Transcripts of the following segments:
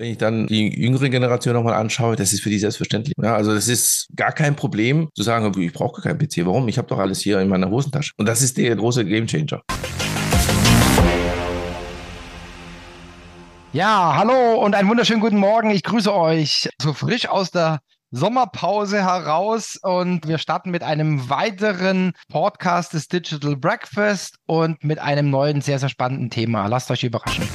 Wenn ich dann die jüngere Generation nochmal anschaue, das ist für die selbstverständlich. Ja, also das ist gar kein Problem zu sagen, ich brauche keinen PC. Warum? Ich habe doch alles hier in meiner Hosentasche. Und das ist der große Gamechanger. Ja, hallo und einen wunderschönen guten Morgen. Ich grüße euch so frisch aus der Sommerpause heraus und wir starten mit einem weiteren Podcast des Digital Breakfast und mit einem neuen, sehr, sehr spannenden Thema. Lasst euch überraschen.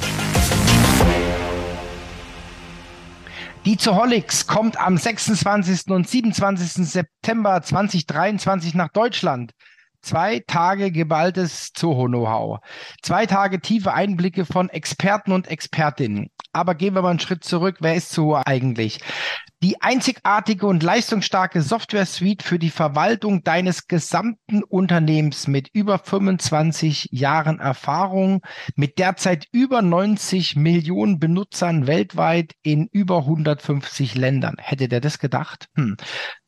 Die Zoholics kommt am 26. und 27. September 2023 nach Deutschland. Zwei Tage geballtes Zoho-Know-how. Zwei Tage tiefe Einblicke von Experten und Expertinnen. Aber gehen wir mal einen Schritt zurück. Wer ist Zoho eigentlich? Die einzigartige und leistungsstarke Software-Suite für die Verwaltung deines gesamten Unternehmens mit über 25 Jahren Erfahrung, mit derzeit über 90 Millionen Benutzern weltweit in über 150 Ländern. Hätte der das gedacht? Hm.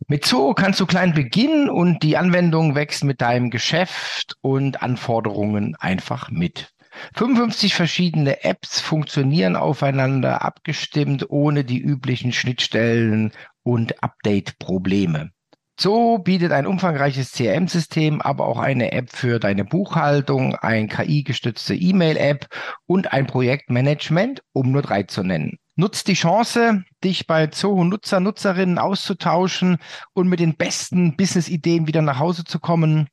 Mit Zoo kannst du klein beginnen und die Anwendung wächst mit deinem Geschäft und Anforderungen einfach mit. 55 verschiedene Apps funktionieren aufeinander abgestimmt, ohne die üblichen Schnittstellen und Update-Probleme. So bietet ein umfangreiches CRM-System, aber auch eine App für deine Buchhaltung, ein KI-gestützte E-Mail-App und ein Projektmanagement, um nur drei zu nennen. Nutzt die Chance, dich bei Zoho-Nutzer, Nutzerinnen auszutauschen und mit den besten Business-Ideen wieder nach Hause zu kommen.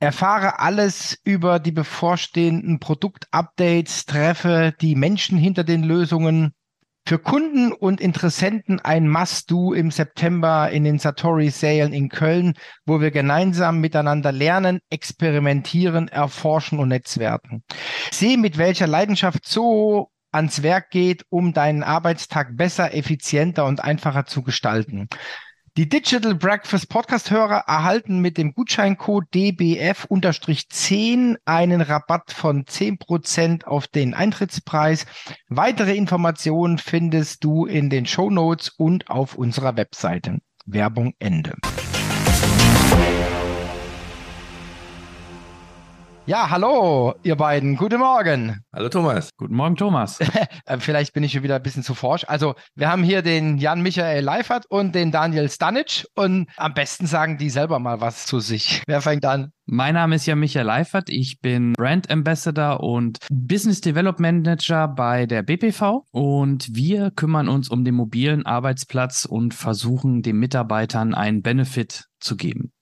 Erfahre alles über die bevorstehenden Produktupdates, treffe die Menschen hinter den Lösungen. Für Kunden und Interessenten ein Must-Do im September in den Satori-Sälen in Köln, wo wir gemeinsam miteinander lernen, experimentieren, erforschen und netzwerken. Sehe, mit welcher Leidenschaft so ans Werk geht, um deinen Arbeitstag besser, effizienter und einfacher zu gestalten. Die Digital Breakfast Podcast-Hörer erhalten mit dem Gutscheincode DBF-10 einen Rabatt von 10% auf den Eintrittspreis. Weitere Informationen findest du in den Show Notes und auf unserer Webseite. Werbung Ende. Ja, hallo, ihr beiden. Guten Morgen. Hallo, Thomas. Guten Morgen, Thomas. Äh, vielleicht bin ich schon wieder ein bisschen zu forsch. Also, wir haben hier den Jan-Michael Leifert und den Daniel Stanic und am besten sagen die selber mal was zu sich. Wer fängt an? Mein Name ist Jan Michael Leifert. Ich bin Brand Ambassador und Business Development Manager bei der BPV und wir kümmern uns um den mobilen Arbeitsplatz und versuchen den Mitarbeitern einen Benefit zu geben.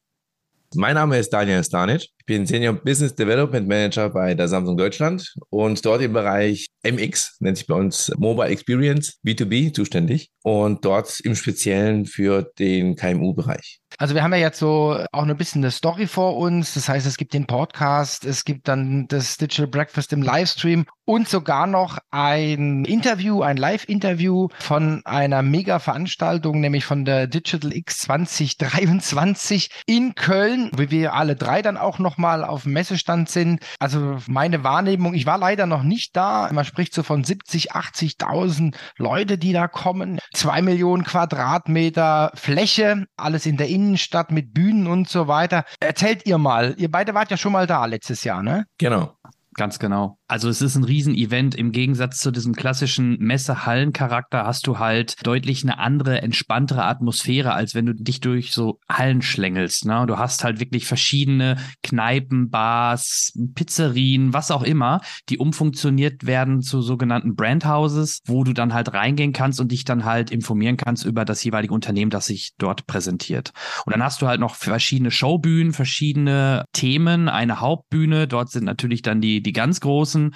Mein Name ist Daniel Stanic. Ich bin Senior Business Development Manager bei der Samsung Deutschland und dort im Bereich MX, nennt sich bei uns Mobile Experience, B2B zuständig und dort im Speziellen für den KMU-Bereich. Also wir haben ja jetzt so auch ein bisschen eine Story vor uns. Das heißt, es gibt den Podcast, es gibt dann das Digital Breakfast im Livestream und sogar noch ein Interview, ein Live-Interview von einer Mega-Veranstaltung, nämlich von der Digital X 2023 in Köln, wie wir alle drei dann auch nochmal auf dem Messestand sind. Also meine Wahrnehmung, ich war leider noch nicht da. Man spricht so von 70, 80.000 Leute, die da kommen. Zwei Millionen Quadratmeter Fläche, alles in der Innenstadt mit Bühnen und so weiter. Erzählt ihr mal, ihr beide wart ja schon mal da letztes Jahr, ne? Genau. Ganz genau. Also es ist ein Riesenevent. Im Gegensatz zu diesem klassischen Messe-Hallen-Charakter hast du halt deutlich eine andere, entspanntere Atmosphäre, als wenn du dich durch so Hallen schlängelst. Ne? Du hast halt wirklich verschiedene Kneipen, Bars, Pizzerien, was auch immer, die umfunktioniert werden zu sogenannten Brandhouses, wo du dann halt reingehen kannst und dich dann halt informieren kannst über das jeweilige Unternehmen, das sich dort präsentiert. Und dann hast du halt noch verschiedene Showbühnen, verschiedene Themen, eine Hauptbühne. Dort sind natürlich dann die, die ganz großen Großen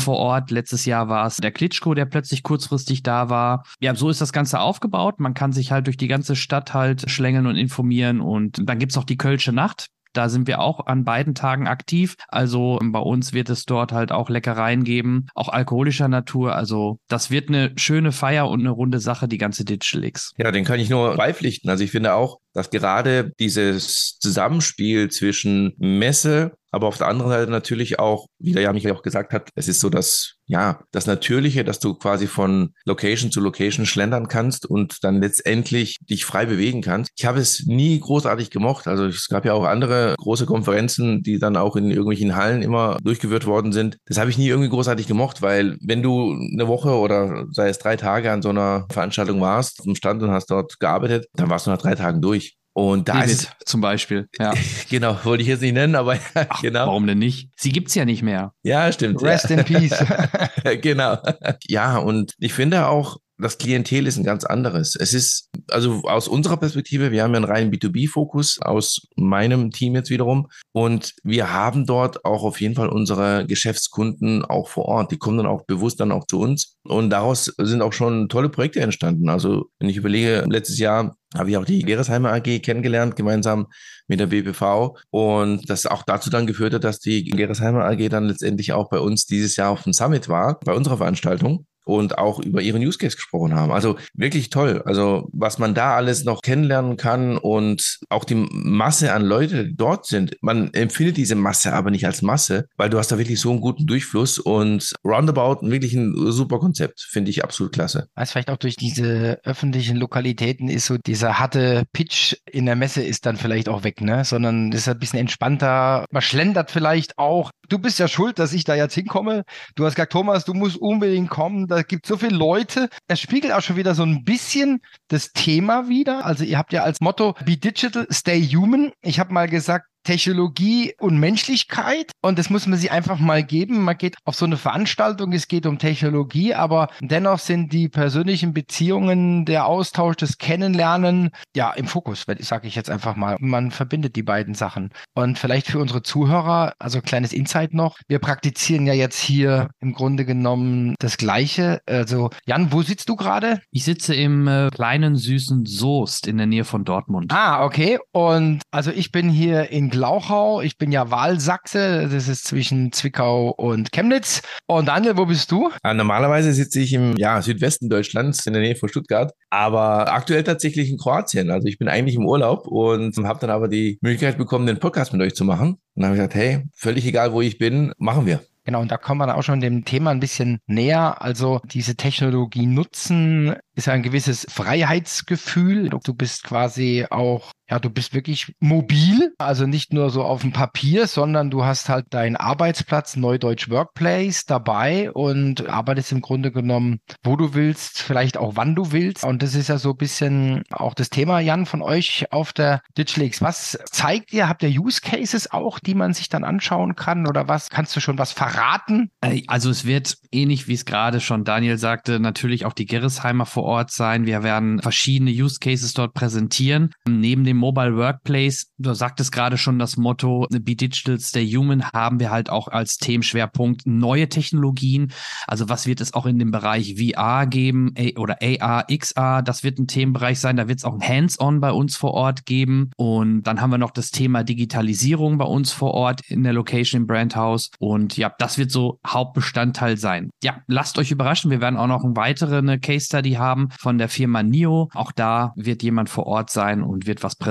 vor Ort. Letztes Jahr war es der Klitschko, der plötzlich kurzfristig da war. Ja, so ist das Ganze aufgebaut. Man kann sich halt durch die ganze Stadt halt schlängeln und informieren. Und dann gibt es noch die Kölsche Nacht. Da sind wir auch an beiden Tagen aktiv. Also bei uns wird es dort halt auch Leckereien geben, auch alkoholischer Natur. Also das wird eine schöne Feier und eine runde Sache, die ganze Digital X. Ja, den kann ich nur beipflichten. Also ich finde auch, dass gerade dieses Zusammenspiel zwischen Messe Aber auf der anderen Seite natürlich auch, wie der Jan auch gesagt hat, es ist so das, ja, das Natürliche, dass du quasi von Location zu Location schlendern kannst und dann letztendlich dich frei bewegen kannst. Ich habe es nie großartig gemocht. Also es gab ja auch andere große Konferenzen, die dann auch in irgendwelchen Hallen immer durchgeführt worden sind. Das habe ich nie irgendwie großartig gemocht, weil wenn du eine Woche oder sei es drei Tage an so einer Veranstaltung warst, im Stand und hast dort gearbeitet, dann warst du nach drei Tagen durch. Und da David ist zum Beispiel. Ja. genau, wollte ich jetzt nicht nennen, aber Ach, genau. Warum denn nicht? Sie gibt's ja nicht mehr. Ja, stimmt. Rest ja. in peace. genau. Ja, und ich finde auch, das Klientel ist ein ganz anderes. Es ist, also aus unserer Perspektive, wir haben ja einen reinen B2B-Fokus aus meinem Team jetzt wiederum. Und wir haben dort auch auf jeden Fall unsere Geschäftskunden auch vor Ort. Die kommen dann auch bewusst dann auch zu uns. Und daraus sind auch schon tolle Projekte entstanden. Also wenn ich überlege, letztes Jahr habe ich auch die Geresheimer AG kennengelernt, gemeinsam mit der BPV. Und das auch dazu dann geführt hat, dass die Geresheimer AG dann letztendlich auch bei uns dieses Jahr auf dem Summit war, bei unserer Veranstaltung und auch über ihren Use Case gesprochen haben. Also wirklich toll. Also was man da alles noch kennenlernen kann und auch die Masse an Leute, die dort sind. Man empfindet diese Masse aber nicht als Masse, weil du hast da wirklich so einen guten Durchfluss und Roundabout wirklich ein super Konzept. Finde ich absolut klasse. Was vielleicht auch durch diese öffentlichen Lokalitäten ist so dieser harte Pitch in der Messe ist dann vielleicht auch weg, ne? Sondern ist ein bisschen entspannter. Man schlendert vielleicht auch. Du bist ja schuld, dass ich da jetzt hinkomme. Du hast gesagt, Thomas, du musst unbedingt kommen. Da gibt so viele Leute. Es spiegelt auch schon wieder so ein bisschen das Thema wieder. Also ihr habt ja als Motto Be Digital, Stay Human. Ich habe mal gesagt, Technologie und Menschlichkeit. Und das muss man sich einfach mal geben. Man geht auf so eine Veranstaltung, es geht um Technologie, aber dennoch sind die persönlichen Beziehungen, der Austausch, das Kennenlernen, ja, im Fokus, sage ich jetzt einfach mal. Man verbindet die beiden Sachen. Und vielleicht für unsere Zuhörer, also kleines Insight noch. Wir praktizieren ja jetzt hier im Grunde genommen das Gleiche. Also, Jan, wo sitzt du gerade? Ich sitze im äh, kleinen süßen Soest in der Nähe von Dortmund. Ah, okay. Und also ich bin hier in Glauchau. Ich bin ja Wahlsachse. Das ist zwischen Zwickau und Chemnitz. Und Daniel, wo bist du? Normalerweise sitze ich im ja, Südwesten Deutschlands in der Nähe von Stuttgart, aber aktuell tatsächlich in Kroatien. Also ich bin eigentlich im Urlaub und habe dann aber die Möglichkeit bekommen, den Podcast mit euch zu machen. Und dann habe ich gesagt, hey, völlig egal, wo ich bin, machen wir. Genau, und da kommen wir dann auch schon dem Thema ein bisschen näher. Also diese Technologie nutzen ist ein gewisses Freiheitsgefühl. Du bist quasi auch ja, du bist wirklich mobil, also nicht nur so auf dem Papier, sondern du hast halt deinen Arbeitsplatz, Neudeutsch Workplace dabei und arbeitest im Grunde genommen, wo du willst, vielleicht auch wann du willst. Und das ist ja so ein bisschen auch das Thema, Jan, von euch auf der DigitalX. Was zeigt ihr? Habt ihr Use Cases auch, die man sich dann anschauen kann oder was? Kannst du schon was verraten? Also es wird ähnlich, wie es gerade schon Daniel sagte, natürlich auch die Gerresheimer vor Ort sein. Wir werden verschiedene Use Cases dort präsentieren. Neben dem Mobile Workplace, du sagtest gerade schon das Motto Be Digital, Stay Human, haben wir halt auch als Themenschwerpunkt neue Technologien. Also was wird es auch in dem Bereich VR geben oder AR, XR, das wird ein Themenbereich sein. Da wird es auch ein Hands-on bei uns vor Ort geben. Und dann haben wir noch das Thema Digitalisierung bei uns vor Ort in der Location im Brandhaus. Und ja, das wird so Hauptbestandteil sein. Ja, lasst euch überraschen. Wir werden auch noch eine weitere eine Case Study haben von der Firma NIO. Auch da wird jemand vor Ort sein und wird was präsentieren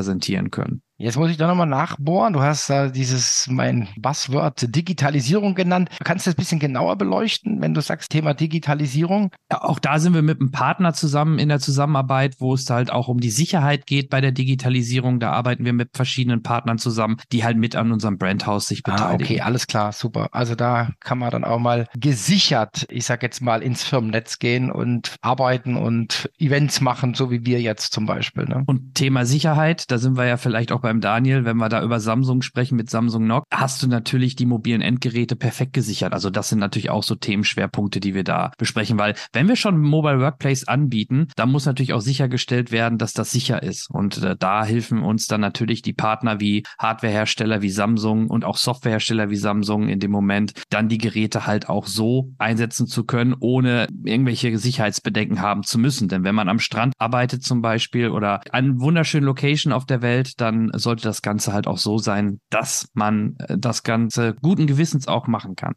können. Jetzt muss ich da nochmal nachbohren. Du hast da dieses, mein Buzzword Digitalisierung genannt. Kannst du das ein bisschen genauer beleuchten, wenn du sagst Thema Digitalisierung? Ja, auch da sind wir mit einem Partner zusammen in der Zusammenarbeit, wo es halt auch um die Sicherheit geht bei der Digitalisierung. Da arbeiten wir mit verschiedenen Partnern zusammen, die halt mit an unserem Brandhaus sich beteiligen. Ah, okay, alles klar, super. Also da kann man dann auch mal gesichert, ich sag jetzt mal, ins Firmennetz gehen und arbeiten und Events machen, so wie wir jetzt zum Beispiel. Ne? Und Thema Sicherheit, da sind wir ja vielleicht auch beim Daniel, wenn wir da über Samsung sprechen mit Samsung Knock, hast du natürlich die mobilen Endgeräte perfekt gesichert. Also das sind natürlich auch so Themenschwerpunkte, die wir da besprechen, weil wenn wir schon Mobile Workplace anbieten, dann muss natürlich auch sichergestellt werden, dass das sicher ist. Und äh, da helfen uns dann natürlich die Partner wie Hardwarehersteller wie Samsung und auch Softwarehersteller wie Samsung in dem Moment, dann die Geräte halt auch so einsetzen zu können, ohne irgendwelche Sicherheitsbedenken haben zu müssen. Denn wenn man am Strand arbeitet zum Beispiel oder an wunderschönen Location auf der Welt, dann sollte das Ganze halt auch so sein, dass man äh, das Ganze guten Gewissens auch machen kann.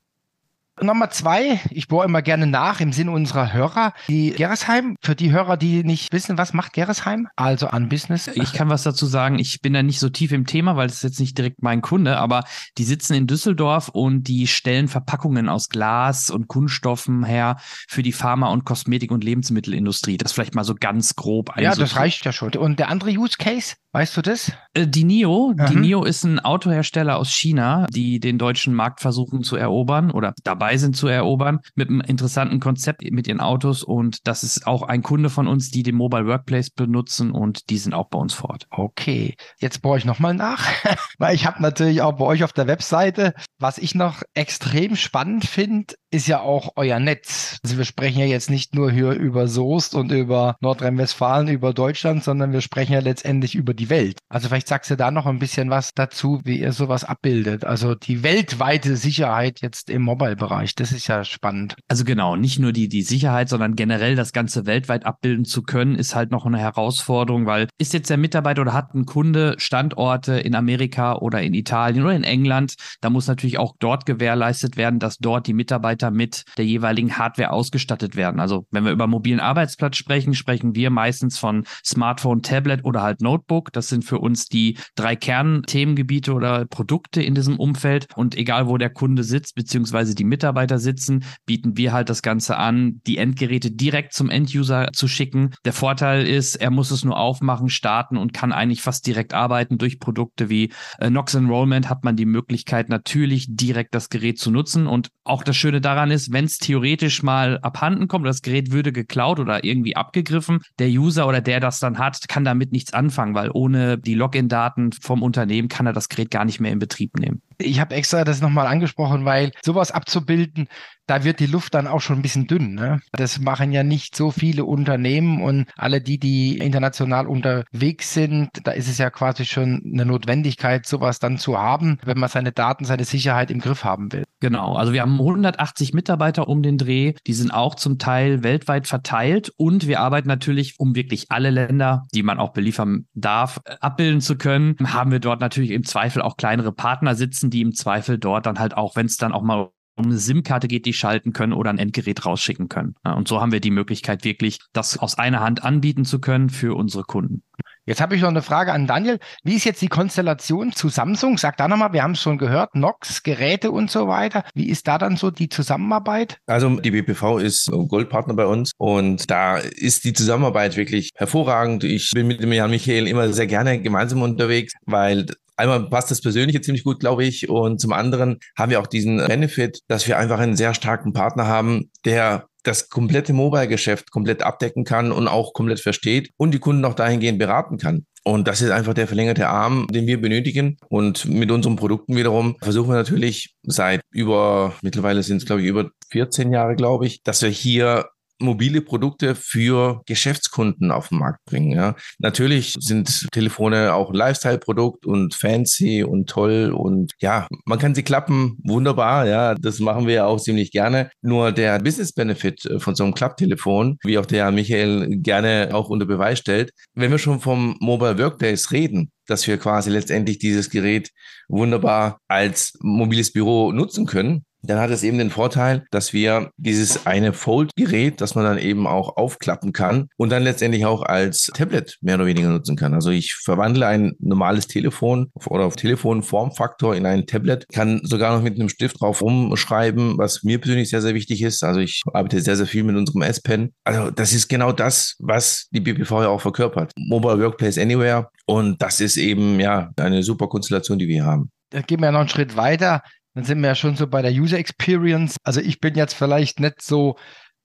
Nummer zwei, ich bohre immer gerne nach im Sinne unserer Hörer. Die Geresheim, für die Hörer, die nicht wissen, was macht Geresheim? Also an Business. Ich kann was dazu sagen. Ich bin da nicht so tief im Thema, weil ist jetzt nicht direkt mein Kunde, aber die sitzen in Düsseldorf und die stellen Verpackungen aus Glas und Kunststoffen her für die Pharma- und Kosmetik- und Lebensmittelindustrie. Das vielleicht mal so ganz grob. Ja, das reicht ja schon. Und der andere Use Case? Weißt du das? Äh, die NIO, mhm. die NIO ist ein Autohersteller aus China, die den deutschen Markt versuchen zu erobern oder dabei sind zu erobern mit einem interessanten Konzept mit ihren Autos und das ist auch ein Kunde von uns, die den Mobile Workplace benutzen und die sind auch bei uns vor Ort. Okay, jetzt bohre ich nochmal nach, weil ich habe natürlich auch bei euch auf der Webseite, was ich noch extrem spannend finde, ist ja auch euer Netz. Also wir sprechen ja jetzt nicht nur hier über Soest und über Nordrhein-Westfalen, über Deutschland, sondern wir sprechen ja letztendlich über die Welt. Also vielleicht sagst du da noch ein bisschen was dazu, wie ihr sowas abbildet. Also die weltweite Sicherheit jetzt im Mobile-Bereich, das ist ja spannend. Also genau, nicht nur die, die Sicherheit, sondern generell das Ganze weltweit abbilden zu können, ist halt noch eine Herausforderung, weil ist jetzt der Mitarbeiter oder hat ein Kunde Standorte in Amerika oder in Italien oder in England, da muss natürlich auch dort gewährleistet werden, dass dort die Mitarbeiter mit der jeweiligen Hardware ausgestattet werden. Also wenn wir über mobilen Arbeitsplatz sprechen, sprechen wir meistens von Smartphone, Tablet oder halt Notebook. Das sind für uns die drei Kernthemengebiete oder Produkte in diesem Umfeld. Und egal, wo der Kunde sitzt, beziehungsweise die Mitarbeiter sitzen, bieten wir halt das Ganze an, die Endgeräte direkt zum Enduser zu schicken. Der Vorteil ist, er muss es nur aufmachen, starten und kann eigentlich fast direkt arbeiten. Durch Produkte wie äh, Nox Enrollment hat man die Möglichkeit, natürlich direkt das Gerät zu nutzen. Und auch das Schöne daran ist, wenn es theoretisch mal abhanden kommt, das Gerät würde geklaut oder irgendwie abgegriffen, der User oder der das dann hat, kann damit nichts anfangen, weil ohne die Login-Daten vom Unternehmen kann er das Gerät gar nicht mehr in Betrieb nehmen. Ich habe extra das nochmal angesprochen, weil sowas abzubilden, da wird die Luft dann auch schon ein bisschen dünn. Ne? Das machen ja nicht so viele Unternehmen und alle die, die international unterwegs sind, da ist es ja quasi schon eine Notwendigkeit, sowas dann zu haben, wenn man seine Daten, seine Sicherheit im Griff haben will. Genau, also wir haben 180 Mitarbeiter um den Dreh, die sind auch zum Teil weltweit verteilt und wir arbeiten natürlich, um wirklich alle Länder, die man auch beliefern darf, abbilden zu können, haben wir dort natürlich im Zweifel auch kleinere Partner sitzen, die im Zweifel dort dann halt auch, wenn es dann auch mal um eine SIM-Karte geht, die schalten können oder ein Endgerät rausschicken können. und so haben wir die Möglichkeit, wirklich das aus einer Hand anbieten zu können für unsere Kunden. Jetzt habe ich noch eine Frage an Daniel. Wie ist jetzt die Konstellation zu Samsung? Sag da nochmal, wir haben es schon gehört, Nox, Geräte und so weiter. Wie ist da dann so die Zusammenarbeit? Also die BPV ist Goldpartner bei uns und da ist die Zusammenarbeit wirklich hervorragend. Ich bin mit dem Jan Michael immer sehr gerne gemeinsam unterwegs, weil Einmal passt das Persönliche ziemlich gut, glaube ich. Und zum anderen haben wir auch diesen Benefit, dass wir einfach einen sehr starken Partner haben, der das komplette Mobile-Geschäft komplett abdecken kann und auch komplett versteht und die Kunden auch dahingehend beraten kann. Und das ist einfach der verlängerte Arm, den wir benötigen. Und mit unseren Produkten wiederum versuchen wir natürlich seit über, mittlerweile sind es glaube ich über 14 Jahre, glaube ich, dass wir hier mobile Produkte für Geschäftskunden auf den Markt bringen. Ja. Natürlich sind Telefone auch Lifestyle-Produkt und fancy und toll und ja, man kann sie klappen, wunderbar, ja, das machen wir ja auch ziemlich gerne. Nur der Business-Benefit äh, von so einem Klapptelefon, wie auch der Michael gerne auch unter Beweis stellt, wenn wir schon vom Mobile Workplace reden, dass wir quasi letztendlich dieses Gerät wunderbar als mobiles Büro nutzen können, dann hat es eben den Vorteil, dass wir dieses eine Fold-Gerät, das man dann eben auch aufklappen kann und dann letztendlich auch als Tablet mehr oder weniger nutzen kann. Also ich verwandle ein normales Telefon oder auf Telefonformfaktor in ein Tablet, kann sogar noch mit einem Stift drauf umschreiben, was mir persönlich sehr, sehr wichtig ist. Also ich arbeite sehr, sehr viel mit unserem S-Pen. Also das ist genau das, was die BPV ja auch verkörpert. Mobile Workplace Anywhere. Und das ist eben ja eine super Konstellation, die wir haben. Da gehen wir noch einen Schritt weiter. Dann sind wir ja schon so bei der User Experience. Also ich bin jetzt vielleicht nicht so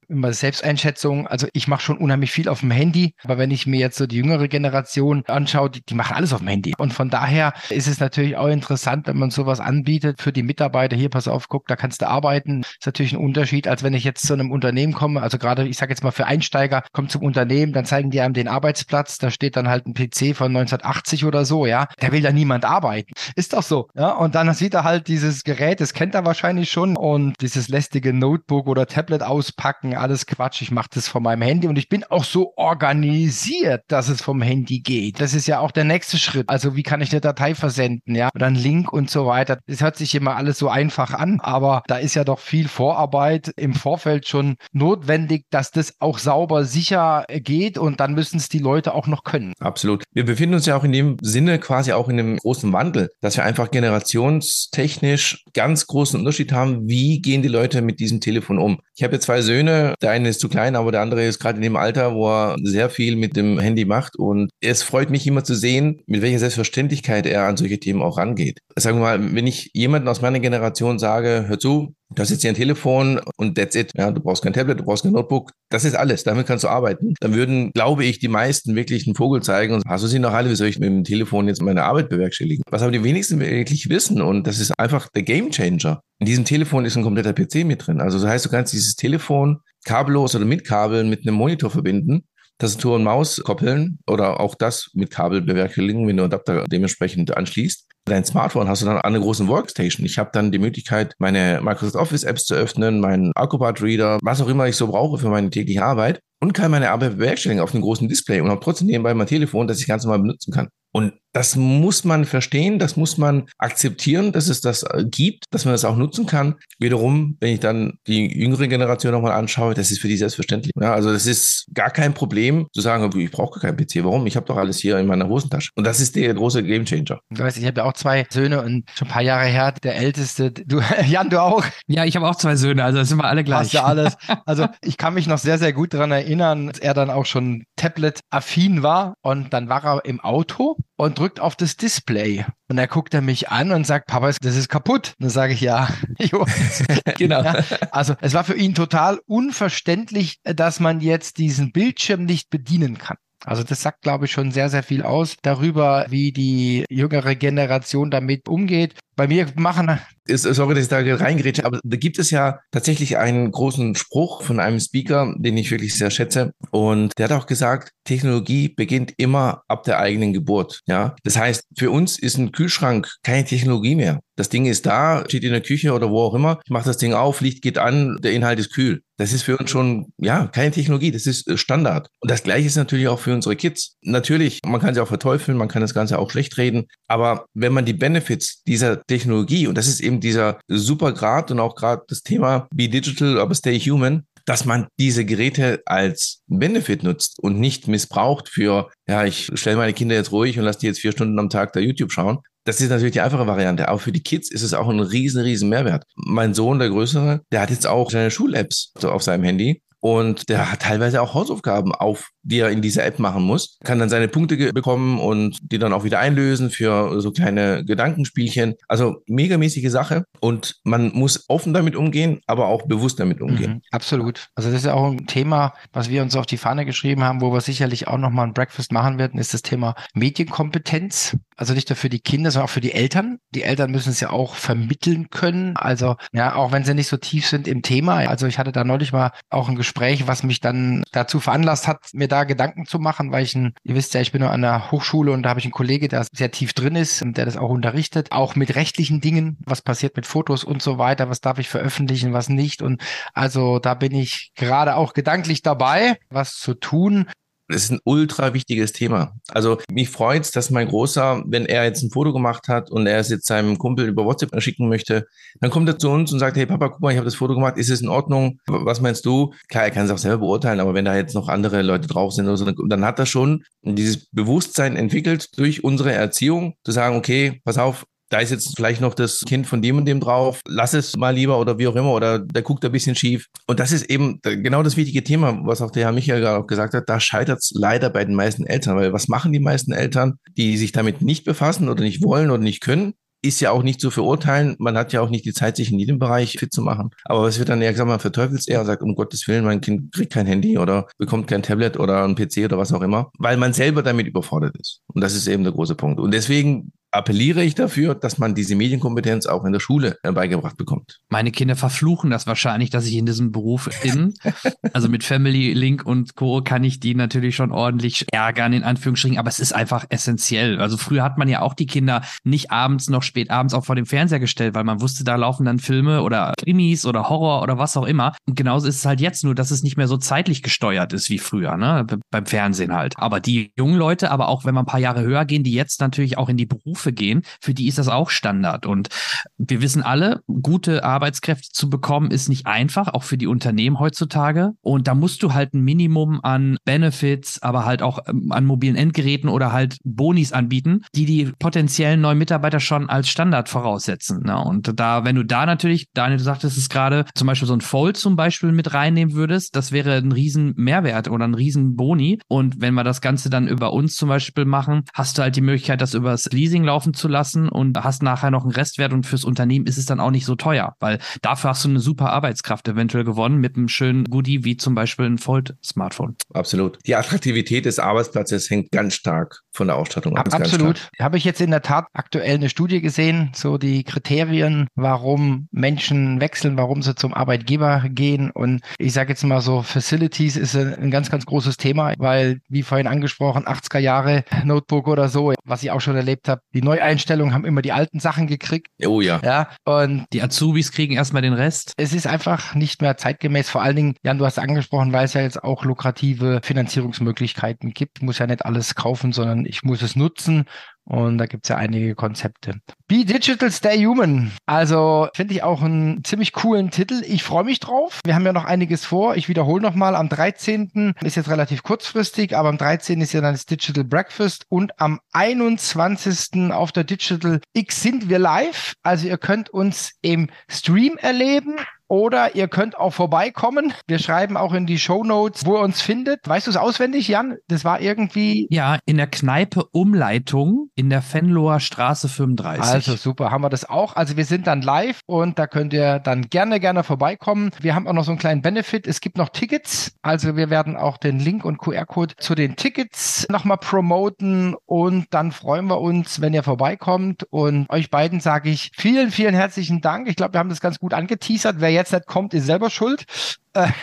immer Selbsteinschätzung. Also ich mache schon unheimlich viel auf dem Handy, aber wenn ich mir jetzt so die jüngere Generation anschaue, die, die machen alles auf dem Handy. Und von daher ist es natürlich auch interessant, wenn man sowas anbietet für die Mitarbeiter. Hier, pass auf, guck, da kannst du arbeiten. Ist natürlich ein Unterschied, als wenn ich jetzt zu einem Unternehmen komme. Also gerade, ich sage jetzt mal für Einsteiger, kommt zum Unternehmen, dann zeigen die einem den Arbeitsplatz. Da steht dann halt ein PC von 1980 oder so, ja. Da will da niemand arbeiten. Ist doch so, ja. Und dann sieht er halt dieses Gerät, das kennt er wahrscheinlich schon und dieses lästige Notebook oder Tablet auspacken alles Quatsch, ich mache das von meinem Handy und ich bin auch so organisiert, dass es vom Handy geht. Das ist ja auch der nächste Schritt. Also wie kann ich eine Datei versenden, ja, oder einen Link und so weiter. Das hört sich immer alles so einfach an, aber da ist ja doch viel Vorarbeit im Vorfeld schon notwendig, dass das auch sauber sicher geht und dann müssen es die Leute auch noch können. Absolut. Wir befinden uns ja auch in dem Sinne quasi auch in einem großen Wandel, dass wir einfach generationstechnisch ganz großen Unterschied haben, wie gehen die Leute mit diesem Telefon um. Ich habe jetzt zwei Söhne, der eine ist zu klein, aber der andere ist gerade in dem Alter, wo er sehr viel mit dem Handy macht und es freut mich immer zu sehen, mit welcher Selbstverständlichkeit er an solche Themen auch rangeht. Sagen wir mal, wenn ich jemanden aus meiner Generation sage, hör zu, Du hast jetzt hier ein Telefon und that's it. Ja, du brauchst kein Tablet, du brauchst kein Notebook. Das ist alles. Damit kannst du arbeiten. Dann würden, glaube ich, die meisten wirklich einen Vogel zeigen und hast du sie noch alle? Wie soll ich mit dem Telefon jetzt meine Arbeit bewerkstelligen? Was aber die wenigsten wirklich wissen und das ist einfach der Game Changer. In diesem Telefon ist ein kompletter PC mit drin. Also das heißt, du kannst dieses Telefon kabellos oder mit Kabeln mit einem Monitor verbinden Tastatur und Maus koppeln oder auch das mit Kabel bewerkstelligen, wenn du Adapter dementsprechend anschließt dein Smartphone hast du dann eine große Workstation. Ich habe dann die Möglichkeit, meine Microsoft Office Apps zu öffnen, meinen Acrobat Reader, was auch immer ich so brauche für meine tägliche Arbeit und kann meine Arbeit bewerkstelligen auf einem großen Display und habe trotzdem nebenbei mein Telefon, das ich ganz normal benutzen kann. Und das muss man verstehen, das muss man akzeptieren, dass es das äh, gibt, dass man das auch nutzen kann. Wiederum, wenn ich dann die jüngere Generation nochmal anschaue, das ist für die selbstverständlich. Ja, also das ist gar kein Problem zu sagen, ich brauche keinen PC. Warum? Ich habe doch alles hier in meiner Hosentasche. Und das ist der große Gamechanger. Du weißt, ich habe ja auch zwei Söhne und schon ein paar Jahre her, der älteste, du, Jan, du auch? Ja, ich habe auch zwei Söhne, also sind wir alle gleich. Hast ja alles. Also ich kann mich noch sehr, sehr gut daran erinnern, als er dann auch schon Tablet-affin war und dann war er im Auto und drückt auf das Display. Und er guckt er mich an und sagt, Papa, das ist kaputt. Und dann sage ich, ja, genau. Ja, also es war für ihn total unverständlich, dass man jetzt diesen Bildschirm nicht bedienen kann. Also das sagt, glaube ich, schon sehr, sehr viel aus darüber, wie die jüngere Generation damit umgeht. Bei mir machen ist, sorry, dass ich da reingrätsche, aber da gibt es ja tatsächlich einen großen Spruch von einem Speaker, den ich wirklich sehr schätze. Und der hat auch gesagt, Technologie beginnt immer ab der eigenen Geburt. Ja, das heißt, für uns ist ein Kühlschrank keine Technologie mehr. Das Ding ist da, steht in der Küche oder wo auch immer. Ich mache das Ding auf, Licht geht an, der Inhalt ist kühl. Das ist für uns schon, ja, keine Technologie, das ist äh, Standard. Und das Gleiche ist natürlich auch für unsere Kids. Natürlich, man kann sie auch verteufeln, man kann das Ganze auch schlecht reden. Aber wenn man die Benefits dieser Technologie, und das ist eben dieser super Grad und auch gerade das Thema Be Digital, aber Stay Human, dass man diese Geräte als Benefit nutzt und nicht missbraucht für, ja, ich stelle meine Kinder jetzt ruhig und lasse die jetzt vier Stunden am Tag da YouTube schauen. Das ist natürlich die einfache Variante. Aber für die Kids ist es auch ein riesen, riesen Mehrwert. Mein Sohn, der Größere, der hat jetzt auch seine Schul-Apps auf seinem Handy. Und der hat teilweise auch Hausaufgaben auf, die er in dieser App machen muss. Kann dann seine Punkte bekommen und die dann auch wieder einlösen für so kleine Gedankenspielchen. Also megamäßige Sache. Und man muss offen damit umgehen, aber auch bewusst damit umgehen. Mhm, absolut. Also das ist ja auch ein Thema, was wir uns auf die Fahne geschrieben haben, wo wir sicherlich auch nochmal ein Breakfast machen werden, ist das Thema Medienkompetenz. Also nicht nur für die Kinder, sondern auch für die Eltern. Die Eltern müssen es ja auch vermitteln können. Also ja, auch wenn sie nicht so tief sind im Thema. Also ich hatte da neulich mal auch ein Gespräch was mich dann dazu veranlasst hat, mir da Gedanken zu machen, weil ich ein, ihr wisst ja, ich bin nur an der Hochschule und da habe ich einen Kollege, der sehr tief drin ist und der das auch unterrichtet, auch mit rechtlichen Dingen, was passiert mit Fotos und so weiter, was darf ich veröffentlichen, was nicht. Und also da bin ich gerade auch gedanklich dabei, was zu tun. Das ist ein ultra wichtiges Thema. Also mich freut es, dass mein Großer, wenn er jetzt ein Foto gemacht hat und er es jetzt seinem Kumpel über WhatsApp schicken möchte, dann kommt er zu uns und sagt, hey Papa, guck mal, ich habe das Foto gemacht, ist es in Ordnung? Was meinst du? Klar, er kann es auch selber beurteilen, aber wenn da jetzt noch andere Leute drauf sind oder so, dann hat er schon dieses Bewusstsein entwickelt durch unsere Erziehung, zu sagen, okay, pass auf, da ist jetzt vielleicht noch das Kind von dem und dem drauf, lass es mal lieber oder wie auch immer, oder der guckt ein bisschen schief. Und das ist eben genau das wichtige Thema, was auch der Herr Michael gerade auch gesagt hat, da scheitert es leider bei den meisten Eltern, weil was machen die meisten Eltern, die sich damit nicht befassen oder nicht wollen oder nicht können? Ist ja auch nicht zu verurteilen. Man hat ja auch nicht die Zeit, sich in jedem Bereich fit zu machen. Aber was wird dann eher gesagt, man verteufelt es eher und sagt, um Gottes Willen, mein Kind kriegt kein Handy oder bekommt kein Tablet oder ein PC oder was auch immer, weil man selber damit überfordert ist. Und das ist eben der große Punkt. Und deswegen appelliere ich dafür, dass man diese Medienkompetenz auch in der Schule äh, beigebracht bekommt. Meine Kinder verfluchen das wahrscheinlich, dass ich in diesem Beruf bin. also mit Family Link und Co. kann ich die natürlich schon ordentlich ärgern, in Anführungsstrichen, aber es ist einfach essentiell. Also früher hat man ja auch die Kinder nicht abends noch spät abends auch vor dem Fernseher gestellt, weil man wusste, da laufen dann Filme oder Krimis oder Horror oder was auch immer. Und genauso ist es halt jetzt nur, dass es nicht mehr so zeitlich gesteuert ist wie früher, ne? Beim Fernsehen halt. Aber die jungen Leute, aber auch wenn man ein paar Jahre höher gehen, die jetzt natürlich auch in die Berufe gehen, für die ist das auch Standard. Und wir wissen alle, gute Arbeitskräfte zu bekommen, ist nicht einfach, auch für die Unternehmen heutzutage. Und da musst du halt ein Minimum an Benefits, aber halt auch ähm, an mobilen Endgeräten oder halt Bonis anbieten, die die potenziellen neuen Mitarbeiter schon als Standard voraussetzen. Ne? Und da, wenn du da natürlich, Daniel, du sagtest es gerade, zum Beispiel so ein Fold zum Beispiel mit reinnehmen würdest, das wäre ein riesen Mehrwert oder ein riesen Boni. Und wenn wir das Ganze dann über uns zum Beispiel machen, hast du halt die Möglichkeit, das übers Leasing laufen zu lassen und hast nachher noch einen Restwert und fürs Unternehmen ist es dann auch nicht so teuer, weil dafür hast du eine super Arbeitskraft eventuell gewonnen mit einem schönen Goodie wie zum Beispiel ein Fold-Smartphone. Absolut. Die Attraktivität des Arbeitsplatzes hängt ganz stark von der Ausstattung ab. Absolut. Habe ich jetzt in der Tat aktuell eine Studie gesehen, so die Kriterien, warum Menschen wechseln, warum sie zum Arbeitgeber gehen. Und ich sage jetzt mal so, Facilities ist ein ganz, ganz großes Thema, weil, wie vorhin angesprochen, 80er Jahre Notebook oder so, was ich auch schon erlebt habe, die Neueinstellungen haben immer die alten Sachen gekriegt. Oh ja. Ja. Und die Azubis kriegen erstmal den Rest. Es ist einfach nicht mehr zeitgemäß. Vor allen Dingen, Jan, du hast angesprochen, weil es ja jetzt auch lukrative Finanzierungsmöglichkeiten gibt. Ich muss ja nicht alles kaufen, sondern ich muss es nutzen und da gibt's ja einige Konzepte. Be Digital, Stay Human. Also finde ich auch einen ziemlich coolen Titel. Ich freue mich drauf. Wir haben ja noch einiges vor. Ich wiederhole nochmal, am 13. ist jetzt relativ kurzfristig, aber am 13. ist ja dann das Digital Breakfast und am 21. auf der Digital X sind wir live. Also ihr könnt uns im Stream erleben oder ihr könnt auch vorbeikommen. Wir schreiben auch in die Show Notes, wo ihr uns findet. Weißt du es auswendig, Jan? Das war irgendwie. Ja, in der Kneipe Umleitung in der Fenloher Straße 35. Also super, haben wir das auch. Also wir sind dann live und da könnt ihr dann gerne, gerne vorbeikommen. Wir haben auch noch so einen kleinen Benefit. Es gibt noch Tickets. Also wir werden auch den Link und QR-Code zu den Tickets nochmal promoten und dann freuen wir uns, wenn ihr vorbeikommt. Und euch beiden sage ich vielen, vielen herzlichen Dank. Ich glaube, wir haben das ganz gut angeteasert. Wer jetzt nicht kommt, ist selber schuld.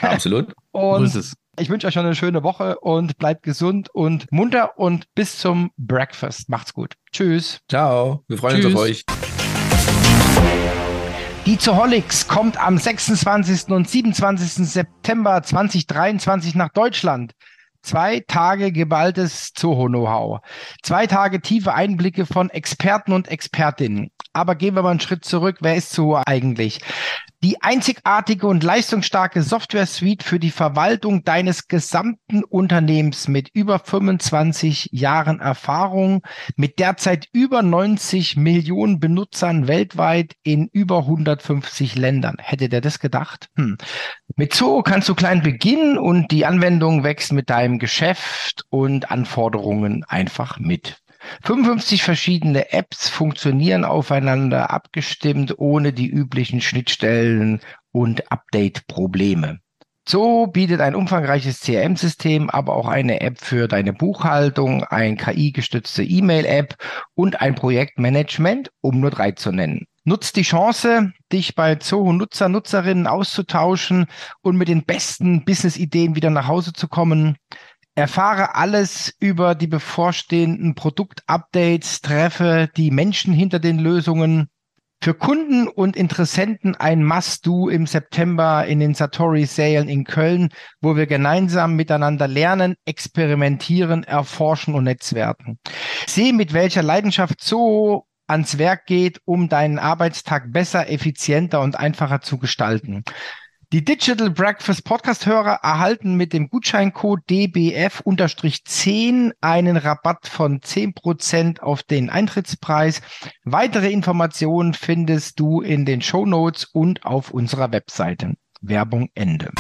Absolut. und ich wünsche euch schon eine schöne Woche und bleibt gesund und munter und bis zum Breakfast. Macht's gut. Tschüss. Ciao. Wir freuen Tschüss. uns auf euch. Die Zoholics kommt am 26. und 27. September 2023 nach Deutschland. Zwei Tage geballtes Zoho-Know-how. Zwei Tage tiefe Einblicke von Experten und Expertinnen. Aber gehen wir mal einen Schritt zurück. Wer ist Zoho eigentlich? Die einzigartige und leistungsstarke Software-Suite für die Verwaltung deines gesamten Unternehmens mit über 25 Jahren Erfahrung, mit derzeit über 90 Millionen Benutzern weltweit in über 150 Ländern. Hätte der das gedacht? Hm. Mit Zoho kannst du klein beginnen und die Anwendung wächst mit deinem Geschäft und Anforderungen einfach mit. 55 verschiedene Apps funktionieren aufeinander abgestimmt, ohne die üblichen Schnittstellen und Update-Probleme. So bietet ein umfangreiches CRM-System aber auch eine App für deine Buchhaltung, ein KI-gestützte E-Mail-App und ein Projektmanagement, um nur drei zu nennen. Nutzt die Chance, dich bei Zoho Nutzer, Nutzerinnen auszutauschen und mit den besten Business-Ideen wieder nach Hause zu kommen. Erfahre alles über die bevorstehenden Produktupdates, treffe die Menschen hinter den Lösungen. Für Kunden und Interessenten ein Must-Do im September in den Satori Salen in Köln, wo wir gemeinsam miteinander lernen, experimentieren, erforschen und netzwerken. Sehe, mit welcher Leidenschaft so ans Werk geht, um deinen Arbeitstag besser, effizienter und einfacher zu gestalten. Die Digital Breakfast Podcast-Hörer erhalten mit dem Gutscheincode DBF-10 einen Rabatt von 10% auf den Eintrittspreis. Weitere Informationen findest du in den Show Notes und auf unserer Webseite. Werbung Ende.